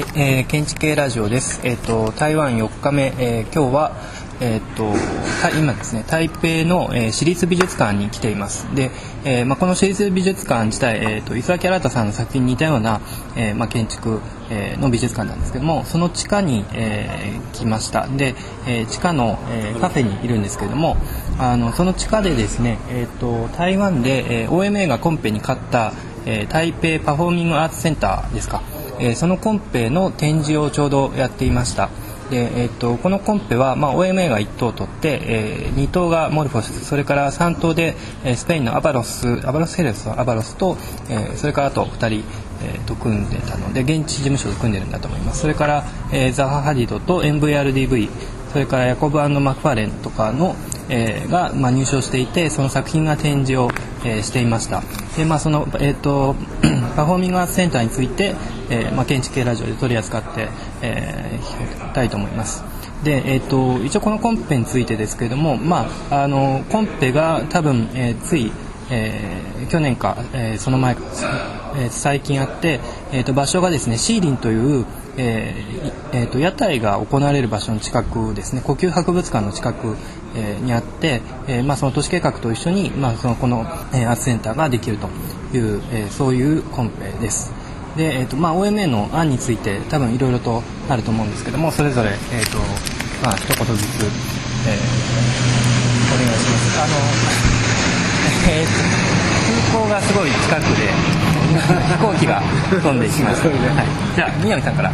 はい、えー、建築系ラジオです。えっ、ー、と台湾4日目、えー、今日はえっ、ー、と今ですね台北の、えー、私立美術館に来ています。で、えー、まあこの私立美術館自体えっ、ー、と伊沢新さんの作品に似たような、えー、まあ建築、えー、の美術館なんですけども、その地下に、えー、来ました。で、えー、地下の、えー、カフェにいるんですけれども、あのその地下でですねえっ、ー、と台湾で、えー、OMA がコンペに勝った、えー、台北パフォーミングアーツセンターですか。えー、そのコンペの展示をちょうどやっていました。で、えーと、このコンペは、まあ、OMA が1等取って、えー、2等がモルフォシスそれから3等で、えー、スペインのアバロスアバロスヘルスアバロスと、えー、それからあと2人、えー、と組んでたので現地事務所と組んでるんだと思います。それから、えー、ザハ・ハディドと MVRDV それからヤコブマクファーレンとかの、えー、が、まあ、入賞していてその作品が展示を、えー、していました。で、まあそのえーと、パフォーミングアーツセンターについて、えーまあ、建築系ラジオで取り扱って、えー、たいと思います。で、えーと、一応このコンペについてですけれども、まあ、あのコンペが多分、えー、つい、えー、去年か、えー、その前か、えー、最近あって、えーと、場所がですねシーリンというえーえーと、屋台が行われる場所の近くですね呼吸博物館の近く、えー、にあって、えーまあ、その都市計画と一緒に、まあ、そのこの、えー、アーツセンターができるという、えー、そういうコンペです。で、えーとまあ、OMA の案について多分いろいろとあると思うんですけどもそれぞれ、えーとまあ一言ずつ、えー、お願いしますあの、えーと、空港がすごい近くで 飛行機が飛んでいきます、はい、じゃあ宮城さんから。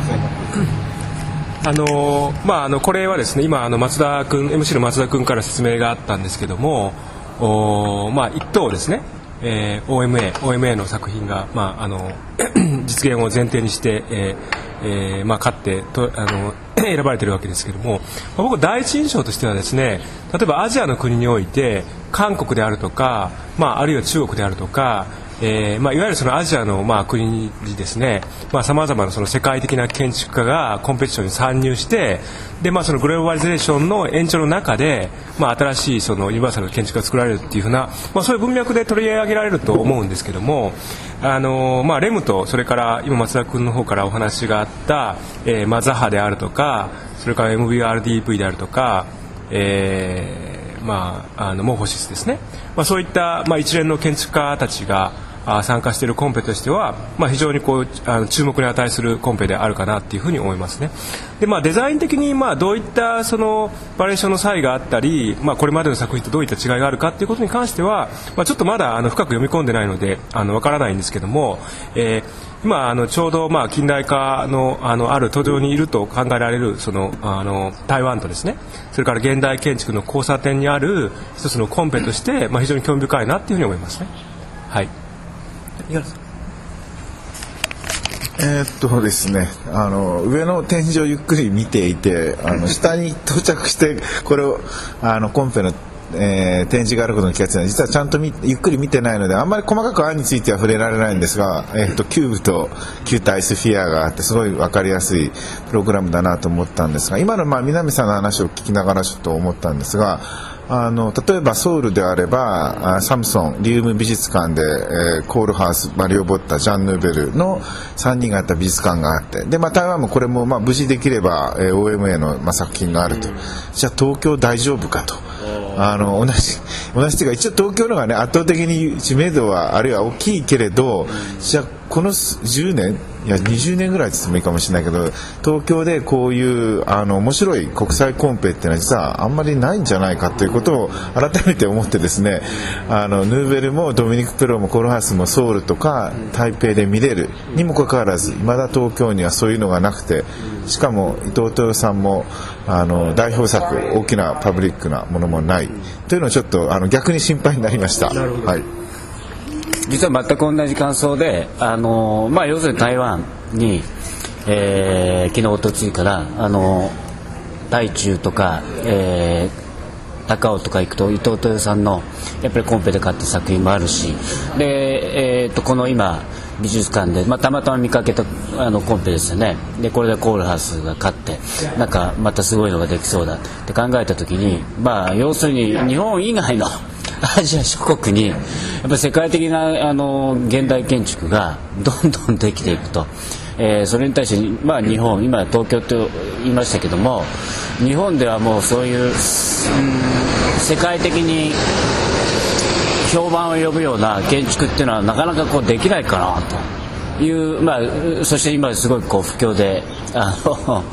あのまあ、あのこれはですね今あの松田君 MC の松田君から説明があったんですけどもお、まあ、一等ですね。えー、OMA, OMA の作品が、まあ、あの 実現を前提にして、えーえーまあ、勝ってとあの 選ばれているわけですけれども、まあ、僕第一印象としてはですね例えばアジアの国において韓国であるとか、まあ、あるいは中国であるとかえーまあ、いわゆるそのアジアのまあ国にですね。さまざ、まなその世界的な建築家がコンペティションに参入してで、まあ、そのグローバリゼーションの延長の中で、まあ、新しいそのユニバーサルな建築が作られるっていうふうな、まあ、そういう文脈で取り上げられると思うんですけどもあの、まあ、レムとそれから今松田君の方からお話があった、えーまあ、ザハであるとかそれから MVRDV であるとか、えーまあ、あのモーフォシスですね、まあ、そういった、まあ、一連の建築家たちが参加しているコンペとしては、まあ、非常にこうあの注目に値するコンペであるかなというふうに思いますね。でまあ、デザイン的にまあどういったそのバリエーションの差異があったり、まあ、これまでの作品とどういった違いがあるかということに関しては、まあ、ちょっとまだあの深く読み込んでないのであの分からないんですけども、えー、今あのちょうどまあ近代化のあのある途上にいると考えられるそのあの台湾とですねそれから現代建築の交差点にある一つのコンペとして、まあ、非常に興味深いなというふうに思いますね。はいえー、っとですねあの上の天井をゆっくり見ていてあの 下に到着してこれをあのコンペのえー、展示があることに気がついた実はちゃんとゆっくり見てないのであんまり細かく案については触れられないんですが、えーと、キューブと球体スフィアがあってすごい分かりやすいプログラムだなと思ったんですが今のまあ南さんの話を聞きながらちょっと思ったんですがあの例えばソウルであればサムソンリウム美術館で、えー、コールハウスマリオ・ボッタジャン・ヌーベルの3人がやった美術館があってで、まあ、台湾もこれも、まあ、無事できれば、えー、OMA の、まあ、作品があると、じゃあ東京大丈夫かと。あの同じ同じというか一応東京のがね圧倒的に知名度はあるいは大きいけれど、じゃあこの10年いや20年ぐらいですもいいかもしれないけど東京でこういうあの面白い国際コンペっていうのは実はあんまりないんじゃないかということを改めて思ってですねあのヌーベルもドミニク・プロもコロハスもソウルとか台北で見れる。にもかかわらずいまだ東京にはそういうのがなくてしかも伊藤豊さんもあの代表作大きなパブリックなものもない。というのはちょっとあの逆に心配になりました。はい実は全く同じ感想で、あのまあ、要するに台湾に、えー、昨日おとついからあの大中とか、えー、高尾とか行くと伊藤豊さんのやっぱりコンペで買った作品もあるしで、えー、とこの今美術館で、まあ、たまたま見かけたあのコンペですよね。でこれでコールハウスが勝ってなんかまたすごいのができそうだって考えた時に、まあ、要するに日本以外のアジア諸国にやっぱ世界的なあの現代建築がどんどんできていくと。えー、それに対して、まあ、日本今東京と言いましたけども日本ではもうそういう、うん、世界的に評判を呼ぶような建築っていうのはなかなかこうできないかなという、まあ、そして今すごいこう不況であの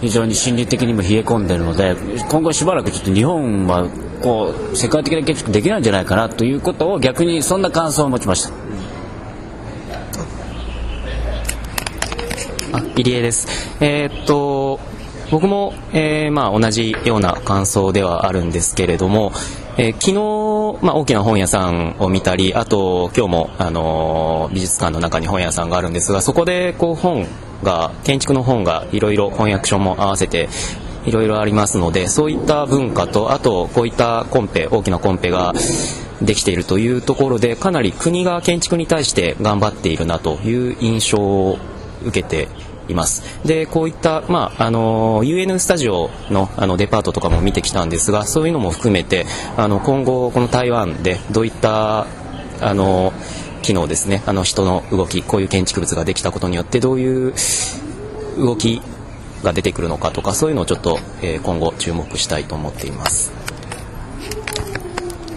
非常に心理的にも冷え込んでるので今後しばらくちょっと日本はこう世界的な建築できないんじゃないかなということを逆にそんな感想を持ちました。あ入江です。えー、っと僕も、えー、まあ、同じような感想ではあるんですけれども、えー、昨日、まあ、大きな本屋さんを見たりあと今日も、あのー、美術館の中に本屋さんがあるんですがそこでこう本が建築の本がいろいろ翻訳書も合わせていろいろありますのでそういった文化とあとこういったコンペ大きなコンペができているというところでかなり国が建築に対して頑張っているなという印象を受けています。でこういった、まあ、あの UN スタジオのあのデパートとかも見てきたんですがそういうのも含めてあの今後この台湾でどういったあの機能ですねあの人の動きこういう建築物ができたことによってどういう動きが出てくるのかとかそういうのをちょっと、え、今後注目したいと思っています。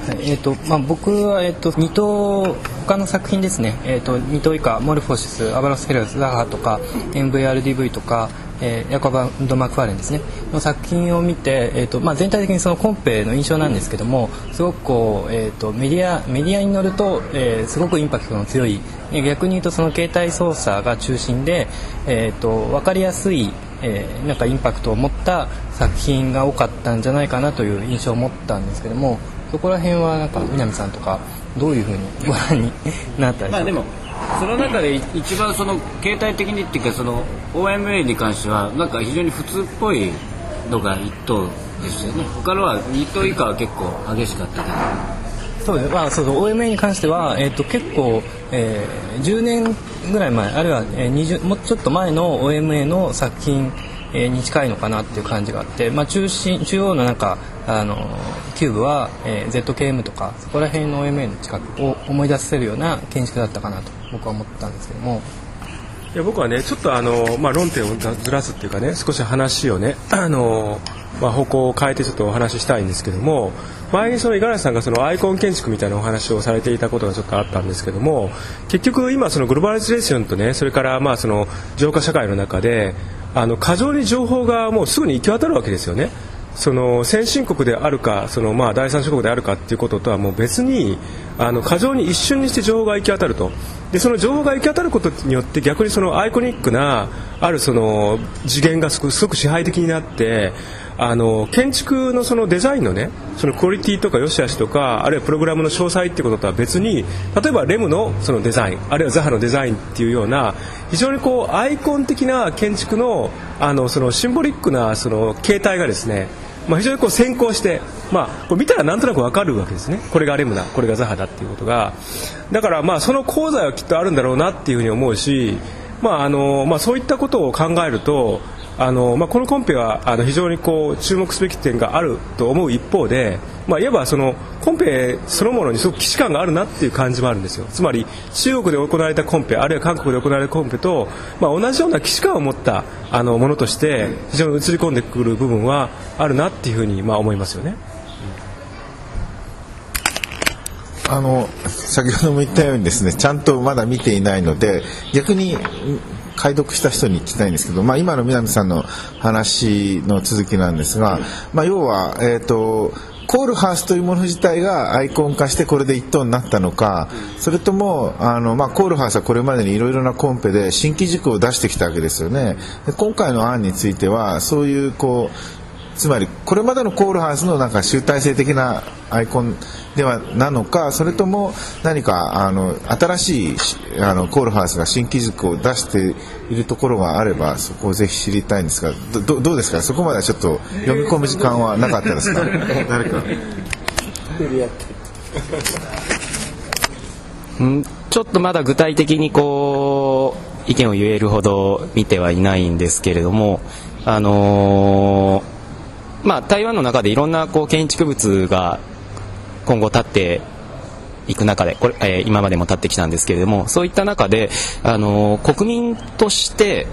はい、えーとまあ、僕は、えーと、2棟他の作品ですね、えーと、2棟以下モルフォシスアバロス・フェルスザハとか MVRDV とか、えー、ヤコバンド・マクファーレンですね。の作品を見て、えーとまあ、全体的にそのコンペの印象なんですけどもすごくこう、えーと、メディアメディアに乗ると、えー、すごくインパクトの強い。逆に言うとその携帯操作が中心で、えー、と分かりやすいえー、なんかインパクトを持った作品が多かったんじゃないかなという印象を持ったんですけどもそこら辺はなんか南さんとかどういうふうにご覧になったりまあでもその中で一番その携帯的にっていうかその OMA に関してはなんか非常に普通っぽいのが1等ですよね。他のは2等以下は結構激しかったけど。そう、まあ、そうそう OMA に関しては、えーと、結構、えー、10年ぐらい前あるいは、えー、20もうちょっと前の OMA の作品、えー、に近いのかなっていう感じがあって、まあ、中心中央のなんかあのキューブは、えー、ZKM とかそこら辺の OMA の近くを思い出せるような建築だったかなと僕は思ったんですけども。いや僕はねちょっとあの、まあ、論点をずらすっていうかね少し話をね あの、まあ、方向を変えてちょっとお話ししたいんですけども前にその五十嵐さんがそのアイコン建築みたいなお話をされていたことがちょっとあったんですけども結局今そのグローバリゼーションとねそれからまあその浄化社会の中であの過剰に情報がもうすぐに行き渡るわけですよね。その先進国であるかそのまあ第三諸国であるかっていうこととはもう別にあの過剰に一瞬にして情報が行き渡ると。でその情報が行き渡ることによって逆にそのアイコニックなあるその次元がすごく支配的になってあの建築のそのデザインのねそのクオリティとか良し悪しとかあるいはプログラムの詳細っていうこととは別に例えばレムのそのデザインあるいはザハのデザインっていうような非常にこうアイコン的な建築のあのそのシンボリックなその形態がですねまあ、非常にこう先行して、まあ、これ見たらなんとなく分かるわけですね。これがレムナこれがザハだっていうことが。だからまあその功罪はきっとあるんだろうなっていうふうに思うし、まああのまあ、そういったことを考えるとあの、まあ、このコンペはあの非常にこう注目すべき点があると思う一方で、まあ、いわばそのコンペそのものにすごく既視感があるなっていう感じもあるんですよつまり中国で行われたコンペあるいは韓国で行われたコンペと、まあ、同じような既視感を持ったあのものとして非常に映り込んでくる部分はあるなっていうふうにまあ思いますよね。あの先ほども言ったようにですねちゃんとまだ見ていないので逆に解読した人に聞きたいんですけど、まあ、今の南さんの話の続きなんですが、まあ、要は、えーと、コールハウスというもの自体がアイコン化してこれで一等になったのかそれともあの、まあ、コールハウスはこれまでにいろいろなコンペで新規軸を出してきたわけですよね。今回の案についてはそういうこうつまりこれまでのコールハウスのなんか集大成的なアイコンではなのかそれとも何かあの新しいあのコールハウスが新機軸を出しているところがあればそこをぜひ知りたいんですがどどうですか？そこまではちょっと読み込む時間はなかったですか？誰か。うんちょっとまだ具体的にこう意見を言えるほど見てはいないんですけれどもあのーまあ、台湾の中でいろんなこう建築物が今後建っていく中でこれ、えー今までも立ってきたんですけれどもそういった中であの国民として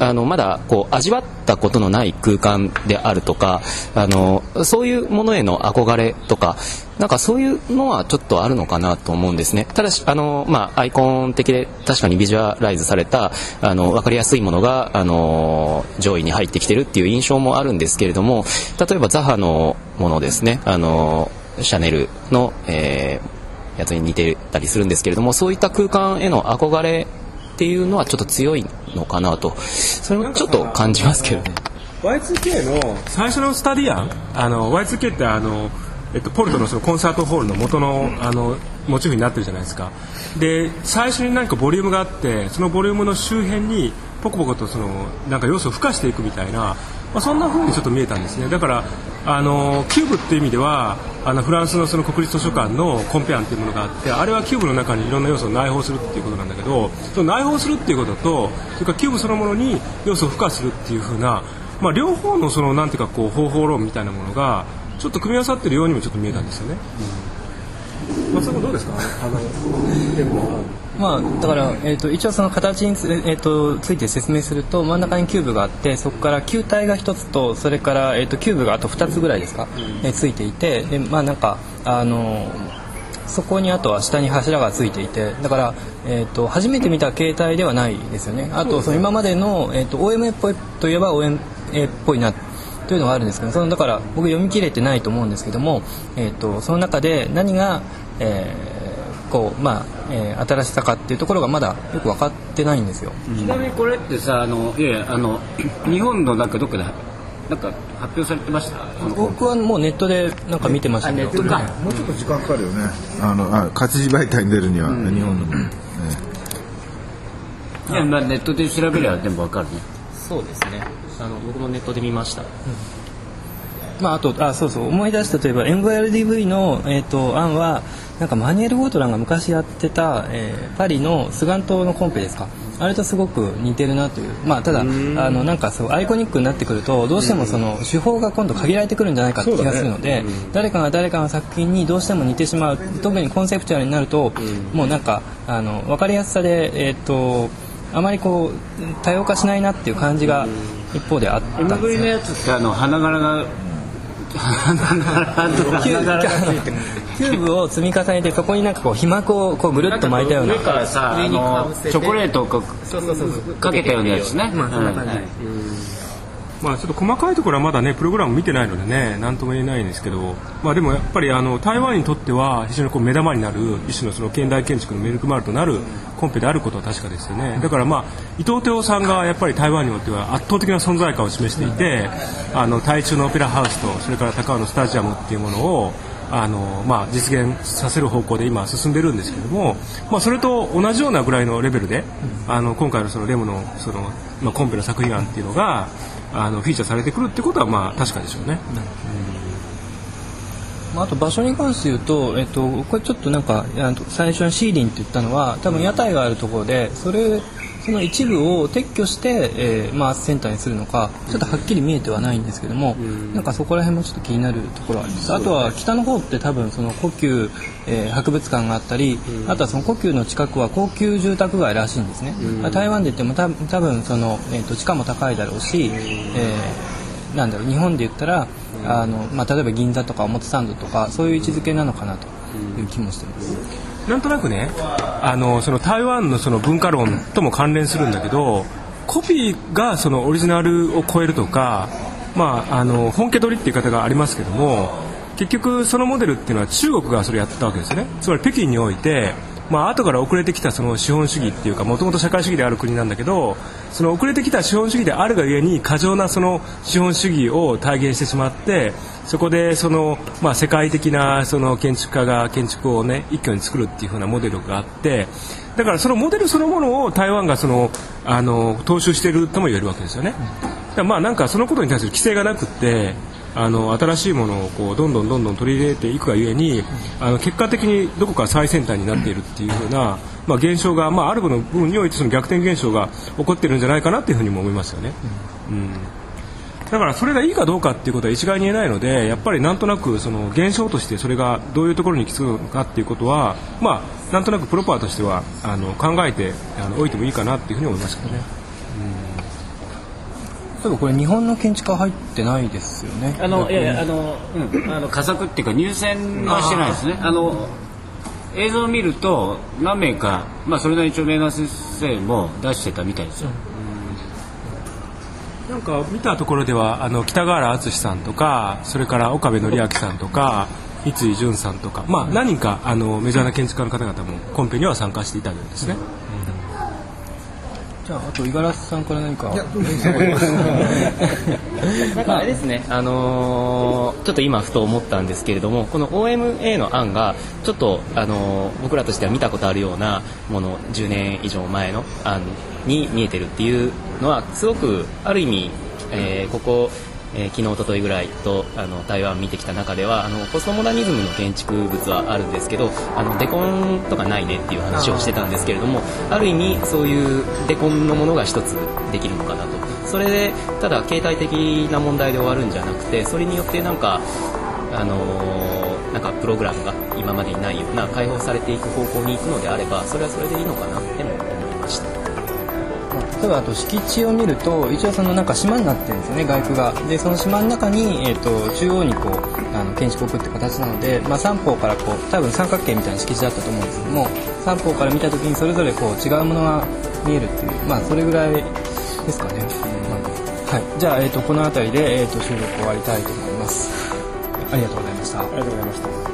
あのまだこう味わったことのない空間であるとかあのそういうものへの憧れとかなんかそういうのはちょっとあるのかなと思うんですね。ただしあの、まあ、アイコン的で確かにビジュアライズされたあの分かりやすいものがあの上位に入ってきてるっていう印象もあるんですけれども例えばザハのものですね。あのシャネルの、えーやつに似てたりするんですけれどもそういった空間への憧れっていうのはちょっと強いのかなと。それもちょっと感じますけどね。Y2K の最初のスタディアンあの Y2K ってあの、えっと、ポルトのそのコンサートホールの元のあのモチーフになってるじゃないですか。で最初に何かボリュームがあってそのボリュームの周辺にポコポコとそのなんか要素を付加していくみたいな、まあ、そんな風にちょっと見えたんですねだからあのキューブっていう意味ではあのフランスのその国立図書館のコンペ案っていうものがあってあれはキューブの中にいろんな要素を内包するっていうことなんだけどその内包するっていうこととそれからキューブそのものに要素を付加するっていう風なまあ、両方のそのなんていうかこう方法論みたいなものがちょっと組み合わさってるようにもちょっと見えたんですよね。うん、松田君どうですか？あのでもまあ、だから、えー、と一応その形につ,、えー、とついて説明すると真ん中にキューブがあってそこから球体が1つとそれから、えー、とキューブがあと2つぐらいですか、えーついていてでまあなんかあのそこにあとは下に柱がついていてだから、えー、と初めて見た形態ではないですよね。あとその今までの、えー、と OMA っぽいといえば OMA っぽいなというのがあるんですけどそのだから僕読み切れてないと思うんですけども、えー、とその中で何が、えーこうまあえー新しさかっていうところがまだよく分かってないんですよ。ちなみにこれってさあのいやいやあの 日本のなんかどっかでなんか発表されてました？僕はもうネットでなんか見てましたけど。あネットか。もうちょっと時間かかるよね。あのあ活字媒体に出るには、日本のも、ねいやまあネットで調べれば全部わかるね。そうですね。あの僕もネットで見ました。まあ、あとあそうそう。思い出したといえば MVRDV の、えー、と案はなんかマニュエル・ゴートランが昔やってた、えーパリのスガン島のコンペですか？あれとすごく似てるなという。まあただあのなんかそうアイコニックになってくるとどうしてもその手法が今度限られてくるんじゃないかって気がするので、誰かが誰かの作品にどうしても似てしまう特にコンセプチュアルになると、もうなんかあの分かりやすさでえっ、とあまりこう多様化しないなっていう感じが一方であったんですよキューブを積み重ねてそこになんかこう皮膜をこうぐるっと巻いたような。上からさあのチョコレートをかけたようなやつね、うん。はいまあちょっと細かいところはまだねプログラム見てないのでね何とも言えないんですけど、まあでもやっぱりあの台湾にとっては非常にこう目玉になる一種のその現代建築のメルクマールとなるコンペであることは確かですよね。だからまあ伊藤哲夫さんがやっぱり台湾においては圧倒的な存在感を示していて、あの台中のオペラハウスとそれから高尾のスタジアムっていうものをあのまあ、実現させる方向で今進んでるんですけども、まあ、それと同じようなぐらいのレベルで、あの今回のそのレムのその、まあ、コンペの作品案っていうのがあのフィーチャーされてくるってことはまあ確かでしょうね。まあ、あと場所に関して言うと、えっと、これちょっとなんか最初にシーリンって言ったのは多分屋台があるところでそれその一部を撤去して、えーまあ、センターにするのかちょっとはっきり見えてはないんですけども、なんかそこら辺もちょっと気になるところはあります。あとは北の方って多分その故宮、えー博物館があったり、あとはその故宮の近くは高級住宅街らしいんですね、台湾で言っても多分多分その、えー、と地価も高いだろうし、えーなんだろう日本で言ったらあの、まあ、例えば銀座とか表参道とかそういう位置づけなのかなという気もしてます。なんとなくねあのその台湾のその文化論とも関連するんだけどコピーがそのオリジナルを超えるとか、まあ、あの本家取りっていう言い方がありますけども結局そのモデルっていうのは中国がそれやったわけですね。つまり北京において、まあ後から遅れてきたその資本主義っていうかもともと社会主義である国なんだけどその遅れてきた資本主義であるがゆえに過剰なその資本主義を体現してしまってそこでその、まあ、世界的なその建築家が建築をね一挙に作るっていう風なモデルがあってだからそのモデルそのものを台湾がそのあの踏襲しているとも言えるわけですよね。だまあなんかそのことに対する規制がなくってあの新しいものをこうどんどんどんどん取り入れていくがゆえにあの結果的にどこか最先端になっているっていうふうな、まあ、現象が、まあ、ある部分においてその逆転現象が起こってるんじゃないかなっていうふうにも思いますよね。うん。だからそれがいいかどうかっていうことは一概に言えないのでやっぱりなんとなくその現象としてそれがどういうところに行き着くのかっていうことはまあなんとなくプロパーとしてはあの考えてあのおいてもいいかなっていうふうに思いますけどね。例えばこれ日本の建築家入ってないですよね。あのいやいやあの、うん、あの佳作っていうか入選はしてないですね。あの映像を見ると何名か、まあ、それなりに著名な先生も出してたみたいですよ、なんか見たところではあの北川原敦さんとかそれから岡部典明さんとか三井淳さんとか、まあ、何人かあのメジャーな建築家の方々もコンペには参加していたようですね。じゃああと五十嵐さんから何か。まあ、あれですね、あのーちょっと今ふと思ったんですけれどもこの OMA の案がちょっと、あのー僕らとしては見たことあるようなもの10年以上前の案に見えてるっていうのはすごくある意味、えーここ、えー昨日一昨日ぐらいとあの台湾見てきた中ではあのポストモダニズムの建築物はあるんですけどあのデコンとかないねっていう話をしてたんですけれどもある意味そういうデコンのものが一つできるのかなとそれでただ形態的な問題で終わるんじゃなくてそれによってなんかあのーなんかプログラムが今までにないような解放されていく方向に行くのであればそれはそれでいいのかなっても思いました。例えばあと敷地を見ると一応そのなんか島になってるんですよね外区が。でその島の中に、えー、と中央にこうあの建築を置くって形なので、まあ、三方からこう多分三角形みたいな敷地だったと思うんですけども三方から見た時にそれぞれこう違うものが見えるっていうまあそれぐらいですかね、まあはい。じゃあ、えー、とこの辺りで、えー、と収録終わりたいと思います。ありがとうございました。ありがとうございました。